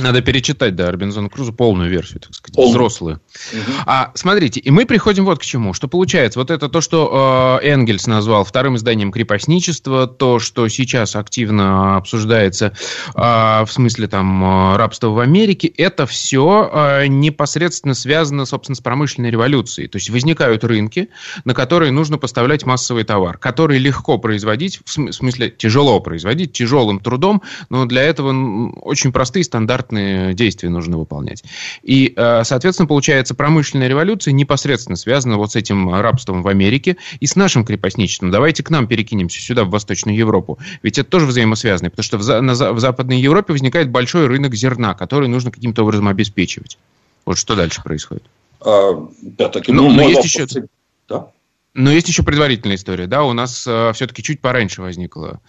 Надо перечитать, да, Робинзон Крузо полную версию, так сказать, Полный. взрослую. Угу. А смотрите, и мы приходим вот к чему, что получается, вот это то, что э, Энгельс назвал вторым изданием крепостничества, то, что сейчас активно обсуждается э, в смысле там э, рабства в Америке, это все э, непосредственно связано, собственно, с промышленной революцией. То есть возникают рынки, на которые нужно поставлять массовый товар, который легко производить, в смысле тяжело производить, тяжелым трудом, но для этого очень простые стандарты стандартные действия нужно выполнять. И, э, соответственно, получается, промышленная революция непосредственно связана вот с этим рабством в Америке и с нашим крепостничеством. Давайте к нам перекинемся сюда, в Восточную Европу. Ведь это тоже взаимосвязано, потому что в, на, в Западной Европе возникает большой рынок зерна, который нужно каким-то образом обеспечивать. Вот что дальше происходит? А, да, так, ну, но, но есть еще... Да? Но есть еще предварительная история, да, у нас э, все-таки чуть пораньше возникло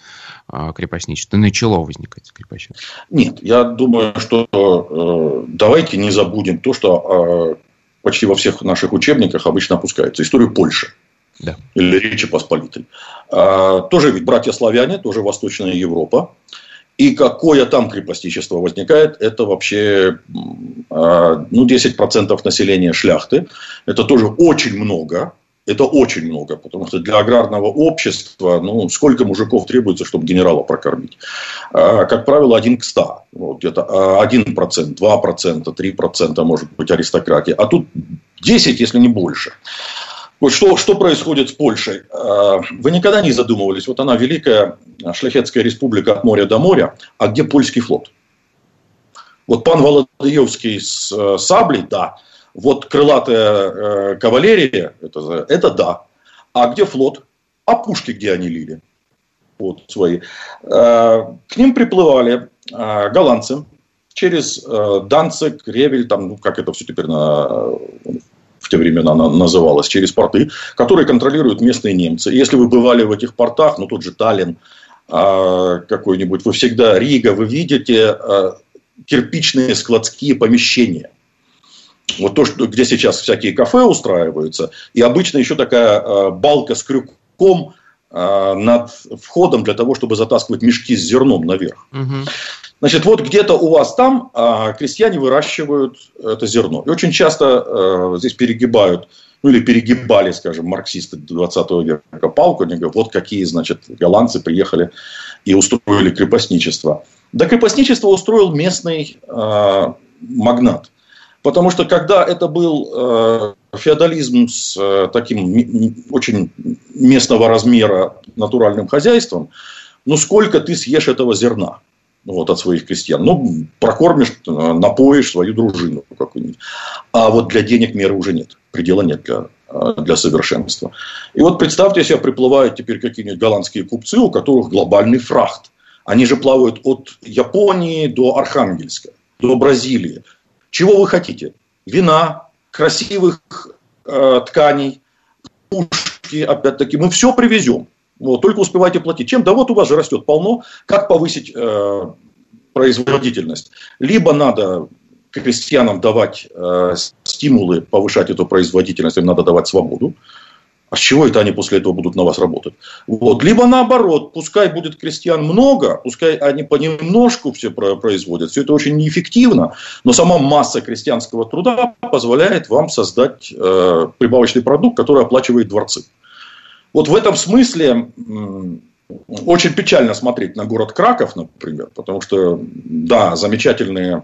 э, крепостничество, начало возникать крепостничество. Нет, я думаю, что э, давайте не забудем то, что э, почти во всех наших учебниках обычно опускается. Историю Польши. Да. Или Речи Посполитой. Э, тоже ведь братья-славяне, тоже Восточная Европа. И какое там крепостничество возникает, это вообще э, ну, 10% населения шляхты. Это тоже очень много. Это очень много, потому что для аграрного общества, ну, сколько мужиков требуется, чтобы генерала прокормить? А, как правило, один к ста. Вот, где-то 1%, 2%, 3% может быть аристократия. А тут 10, если не больше. Вот что, что происходит с Польшей? А, вы никогда не задумывались, вот она великая шляхетская республика от моря до моря, а где польский флот? Вот пан Володаевский с э, саблей, да, вот крылатая э, кавалерия, это, это да. А где флот? А пушки где они лили? Вот свои. Э, к ним приплывали э, голландцы через э, Данцик, Ревель, там, ну, как это все теперь на, в те времена называлось, через порты, которые контролируют местные немцы. Если вы бывали в этих портах, ну, тот же Таллин, э, какой-нибудь, вы всегда, Рига, вы видите э, кирпичные складские помещения вот то, что, где сейчас всякие кафе устраиваются, и обычно еще такая э, балка с крюком э, над входом для того, чтобы затаскивать мешки с зерном наверх. Угу. Значит, вот где-то у вас там э, крестьяне выращивают это зерно. И очень часто э, здесь перегибают, ну или перегибали, скажем, марксисты 20 века палку, они говорят, вот какие, значит, голландцы приехали и устроили крепостничество. Да крепостничество устроил местный э, магнат. Потому что когда это был э, феодализм с э, таким очень местного размера натуральным хозяйством, ну сколько ты съешь этого зерна? вот, от своих крестьян. Ну, прокормишь, э, напоишь свою дружину какую-нибудь. А вот для денег меры уже нет. Предела нет для, для совершенства. И вот представьте себе, приплывают теперь какие-нибудь голландские купцы, у которых глобальный фрахт. Они же плавают от Японии до Архангельска, до Бразилии. Чего вы хотите? Вина, красивых э, тканей, пушки, опять-таки, мы все привезем. Вот, только успевайте платить. Чем? Да вот у вас же растет полно. Как повысить э, производительность? Либо надо крестьянам давать э, стимулы повышать эту производительность, им надо давать свободу. А с чего это они после этого будут на вас работать? Вот. Либо наоборот, пускай будет крестьян много, пускай они понемножку все производят. Все это очень неэффективно, но сама масса крестьянского труда позволяет вам создать э, прибавочный продукт, который оплачивает дворцы. Вот в этом смысле очень печально смотреть на город Краков, например, потому что, да, замечательные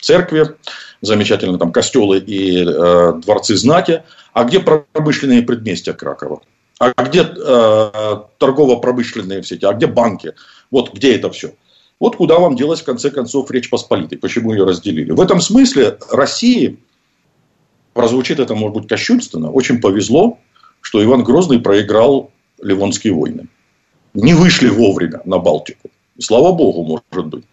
церкви, замечательные там костелы и э, дворцы знати. А где промышленные предместья Кракова? А где э, торгово-промышленные все эти? А где банки? Вот где это все? Вот куда вам делать, в конце концов, Речь Посполитой. Почему ее разделили? В этом смысле России, прозвучит это, может быть, кощунственно, очень повезло, что Иван Грозный проиграл Ливонские войны. Не вышли вовремя на Балтику. Слава богу, может быть.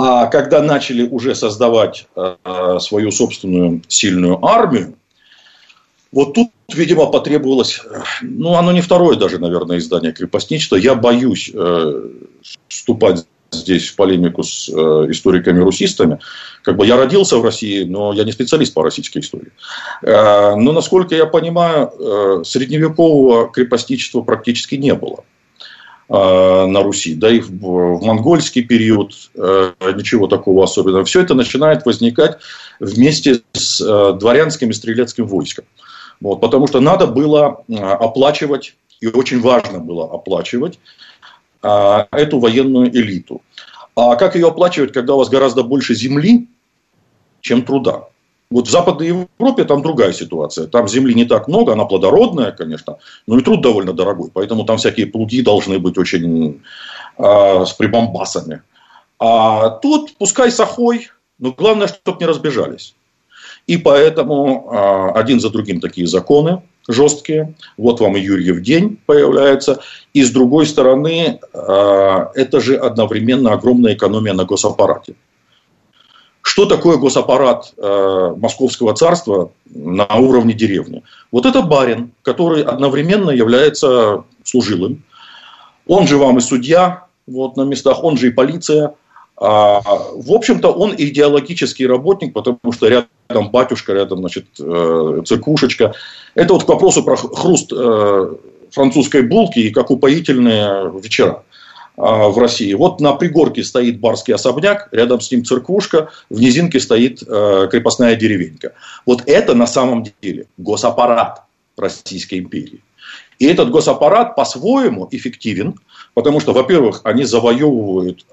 А когда начали уже создавать э, свою собственную сильную армию, вот тут, видимо, потребовалось, э, ну, оно не второе даже, наверное, издание крепостничества. Я боюсь э, вступать здесь в полемику с э, историками-русистами. Как бы я родился в России, но я не специалист по российской истории. Э, но, насколько я понимаю, э, средневекового крепостничества практически не было. На Руси, да и в, в монгольский период ничего такого особенного. Все это начинает возникать вместе с дворянским и стрелецким войском. Вот, потому что надо было оплачивать, и очень важно было оплачивать эту военную элиту. А как ее оплачивать, когда у вас гораздо больше земли, чем труда? Вот в Западной Европе там другая ситуация. Там земли не так много, она плодородная, конечно, но и труд довольно дорогой. Поэтому там всякие плуги должны быть очень э, с прибамбасами. А тут пускай сахой, но главное, чтобы не разбежались. И поэтому э, один за другим такие законы жесткие. Вот вам и Юрьев день появляется. И с другой стороны, а, это же одновременно огромная экономия на госаппарате. Что такое госаппарат а, Московского царства на уровне деревни? Вот это барин, который одновременно является служилым. Он же вам и судья вот, на местах, он же и полиция – а, в общем-то, он идеологический работник, потому что рядом батюшка, рядом, значит, э, церквушечка. Это вот к вопросу про хруст э, французской булки и как упоительные вечера а, в России. Вот на пригорке стоит барский особняк, рядом с ним церквушка, в низинке стоит э, крепостная деревенька. Вот это на самом деле госаппарат Российской империи. И этот госаппарат по-своему эффективен, потому что, во-первых, они завоевывают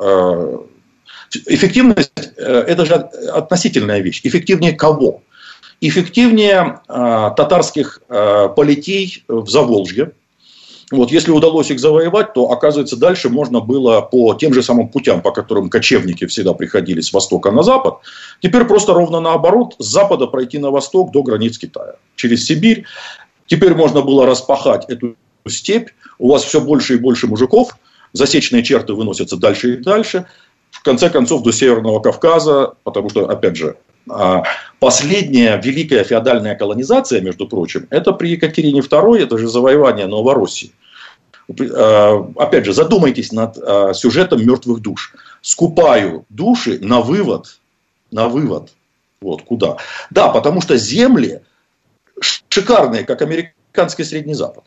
Эффективность – это же относительная вещь. Эффективнее кого? Эффективнее э, татарских э, политей в Заволжье. Вот, если удалось их завоевать, то, оказывается, дальше можно было по тем же самым путям, по которым кочевники всегда приходили с востока на запад, теперь просто ровно наоборот, с запада пройти на восток до границ Китая, через Сибирь. Теперь можно было распахать эту степь, у вас все больше и больше мужиков, засечные черты выносятся дальше и дальше – в конце концов до Северного Кавказа, потому что, опять же, последняя великая феодальная колонизация, между прочим, это при Екатерине II, это же завоевание Новороссии. А, опять же, задумайтесь над а, сюжетом мертвых душ. Скупаю души на вывод, на вывод. Вот куда. Да, потому что земли шикарные, как американский Средний Запад.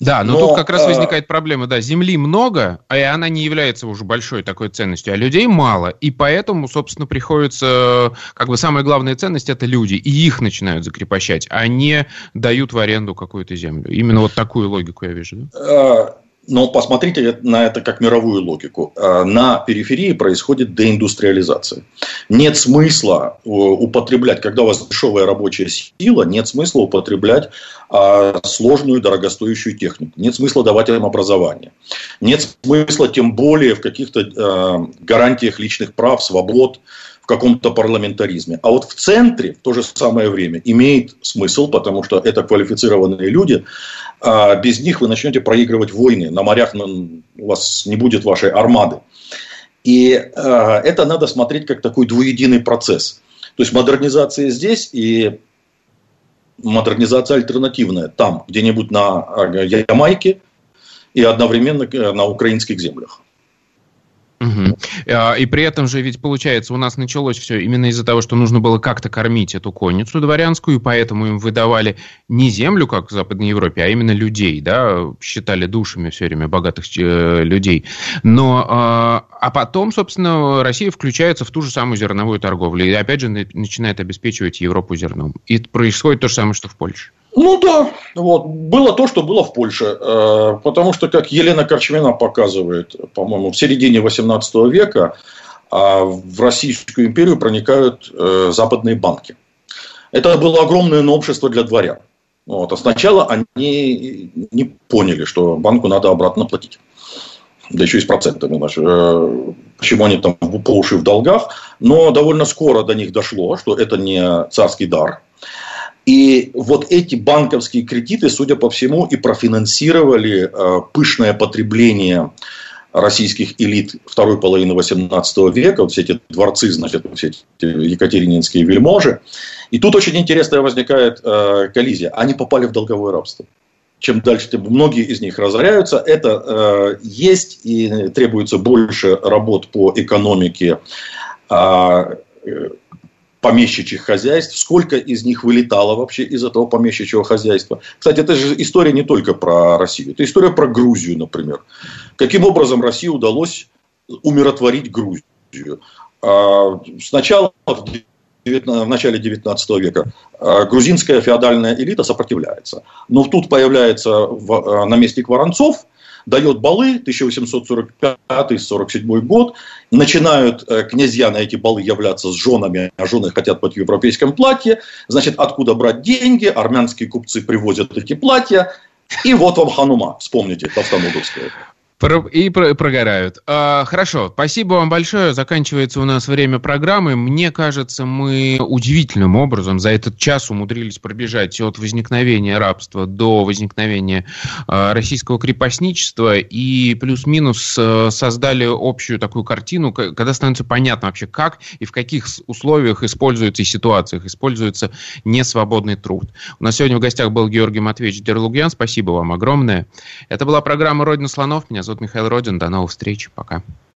Да, но, но тут как раз э, возникает проблема, да, земли много, а она не является уже большой такой ценностью, а людей мало, и поэтому, собственно, приходится, как бы самая главная ценность это люди, и их начинают закрепощать, а не дают в аренду какую-то землю. Именно вот такую логику я вижу. Да? Э, но посмотрите на это как мировую логику. Э, на периферии происходит деиндустриализация. Нет смысла э, употреблять, когда у вас дешевая рабочая сила, нет смысла употреблять э, сложную дорогостоящую технику. Нет смысла давать им образование. Нет смысла тем более в каких-то гарантиях личных прав, свобод, в каком-то парламентаризме. А вот в центре в то же самое время имеет смысл, потому что это квалифицированные люди, а без них вы начнете проигрывать войны. На морях у вас не будет вашей армады. И э, это надо смотреть как такой двуединый процесс. То есть модернизация здесь и модернизация альтернативная там, где-нибудь на Ямайке и одновременно э, на украинских землях. Угу. И при этом же ведь получается у нас началось все именно из-за того, что нужно было как-то кормить эту конницу дворянскую, поэтому им выдавали не землю, как в Западной Европе, а именно людей, да, считали душами все время богатых э, людей. Но, а, а потом, собственно, Россия включается в ту же самую зерновую торговлю и опять же начинает обеспечивать Европу зерном. И происходит то же самое, что в Польше. Ну да, вот. было то, что было в Польше. Э, потому что, как Елена Корчмина показывает, по-моему, в середине 18 века а в Российскую империю проникают э, западные банки. Это было огромное новшество для дворян. Вот. А сначала они не поняли, что банку надо обратно платить. Да еще и с процентами. Э, почему они там по уши в долгах. Но довольно скоро до них дошло, что это не царский дар, и вот эти банковские кредиты, судя по всему, и профинансировали э, пышное потребление российских элит второй половины XVIII века, вот все эти дворцы, значит, все эти екатерининские вельможи. И тут очень интересная возникает э, коллизия. Они попали в долговое рабство. Чем дальше, тем многие из них разоряются. Это э, есть и требуется больше работ по экономике. Э, помещичьих хозяйств, сколько из них вылетало вообще из этого помещичьего хозяйства. Кстати, это же история не только про Россию, это история про Грузию, например. Каким образом России удалось умиротворить Грузию? А, сначала в начале 19 века а, грузинская феодальная элита сопротивляется. Но тут появляется а, наместник Воронцов, дает балы, 1845-47 год, начинают э, князья на эти балы являться с женами, а жены хотят быть в европейском платье, значит, откуда брать деньги, армянские купцы привозят эти платья, и вот вам Ханума, вспомните, Товстоноговская. И прогорают. А, хорошо, спасибо вам большое. Заканчивается у нас время программы. Мне кажется, мы удивительным образом за этот час умудрились пробежать от возникновения рабства до возникновения а, российского крепостничества и плюс-минус а, создали общую такую картину, когда становится понятно вообще, как и в каких условиях используется и ситуациях используется несвободный труд. У нас сегодня в гостях был Георгий Матвеевич Дерлугьян. Спасибо вам огромное. Это была программа «Родина слонов». Меня зовут Михаил Родин. До новых встреч. Пока.